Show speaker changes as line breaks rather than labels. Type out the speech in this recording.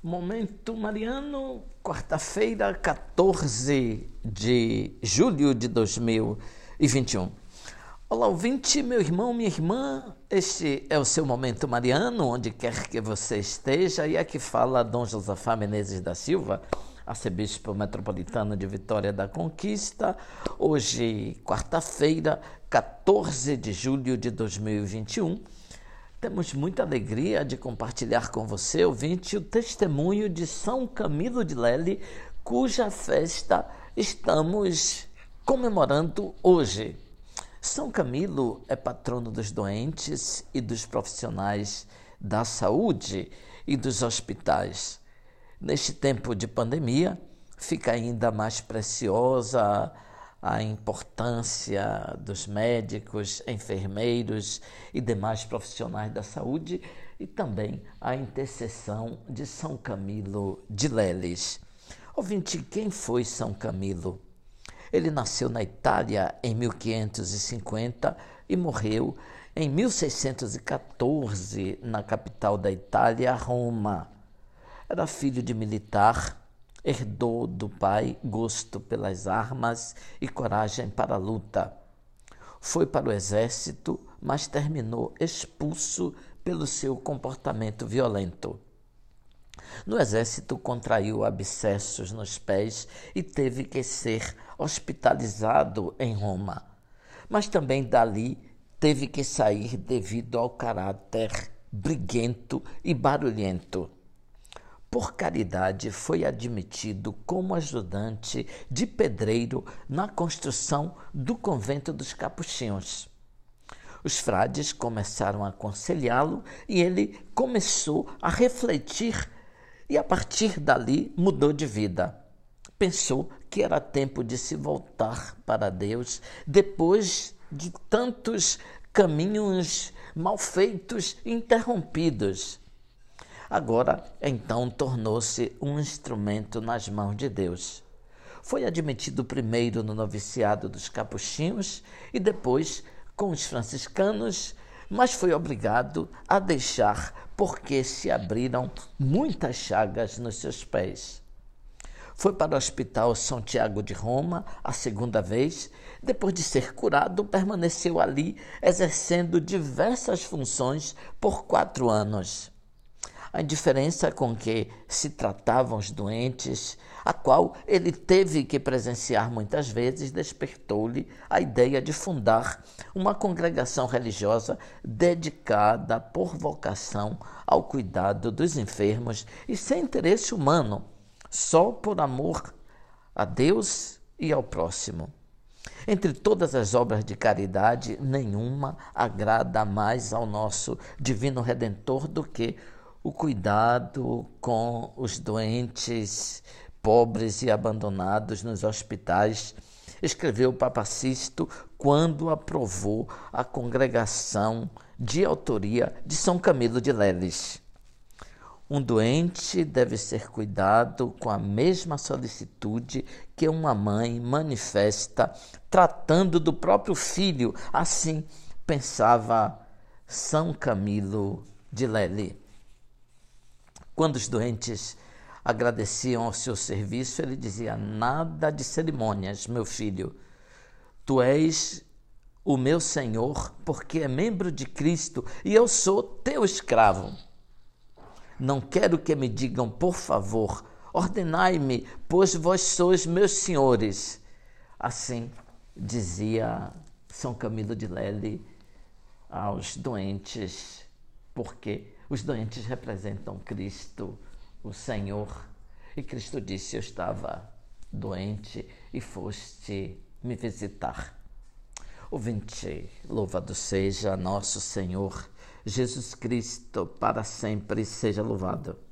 Momento Mariano, quarta-feira, 14 de julho de 2021. Olá, ouvinte, meu irmão, minha irmã. Este é o seu Momento Mariano, onde quer que você esteja. E aqui fala Dom Josafá Menezes da Silva, arcebispo metropolitano de Vitória da Conquista. Hoje, quarta-feira, 14 de julho de 2021. Temos muita alegria de compartilhar com você, ouvinte, o testemunho de São Camilo de Lely, cuja festa estamos comemorando hoje. São Camilo é patrono dos doentes e dos profissionais da saúde e dos hospitais. Neste tempo de pandemia, fica ainda mais preciosa a importância dos médicos, enfermeiros e demais profissionais da saúde e também a intercessão de São Camilo de Leles. Ouvinte, quem foi São Camilo? Ele nasceu na Itália em 1550 e morreu em 1614 na capital da Itália, Roma. Era filho de militar herdou do pai gosto pelas armas e coragem para a luta. Foi para o exército, mas terminou expulso pelo seu comportamento violento. No exército, contraiu abscessos nos pés e teve que ser hospitalizado em Roma. Mas também dali teve que sair devido ao caráter briguento e barulhento por caridade, foi admitido como ajudante de pedreiro na construção do convento dos Capuchinhos. Os frades começaram a aconselhá-lo e ele começou a refletir e, a partir dali, mudou de vida. Pensou que era tempo de se voltar para Deus depois de tantos caminhos mal feitos interrompidos Agora, então, tornou-se um instrumento nas mãos de Deus. Foi admitido primeiro no noviciado dos capuchinhos e depois com os franciscanos, mas foi obrigado a deixar porque se abriram muitas chagas nos seus pés. Foi para o Hospital São Tiago de Roma a segunda vez. Depois de ser curado, permaneceu ali exercendo diversas funções por quatro anos a indiferença com que se tratavam os doentes, a qual ele teve que presenciar muitas vezes, despertou-lhe a ideia de fundar uma congregação religiosa dedicada por vocação ao cuidado dos enfermos e sem interesse humano, só por amor a Deus e ao próximo. Entre todas as obras de caridade, nenhuma agrada mais ao nosso Divino Redentor do que o cuidado com os doentes, pobres e abandonados nos hospitais, escreveu o Papa Sisto quando aprovou a congregação de autoria de São Camilo de Leles. Um doente deve ser cuidado com a mesma solicitude que uma mãe manifesta tratando do próprio filho. Assim pensava São Camilo de Lele. Quando os doentes agradeciam ao seu serviço, ele dizia: Nada de cerimônias, meu filho. Tu és o meu Senhor, porque é membro de Cristo e eu sou teu escravo. Não quero que me digam, por favor, ordenai-me, pois vós sois meus senhores. Assim dizia São Camilo de Lely aos doentes, porque os doentes representam Cristo, o Senhor. E Cristo disse: Eu estava doente e foste me visitar. Ouvinte, louvado seja nosso Senhor Jesus Cristo, para sempre seja louvado.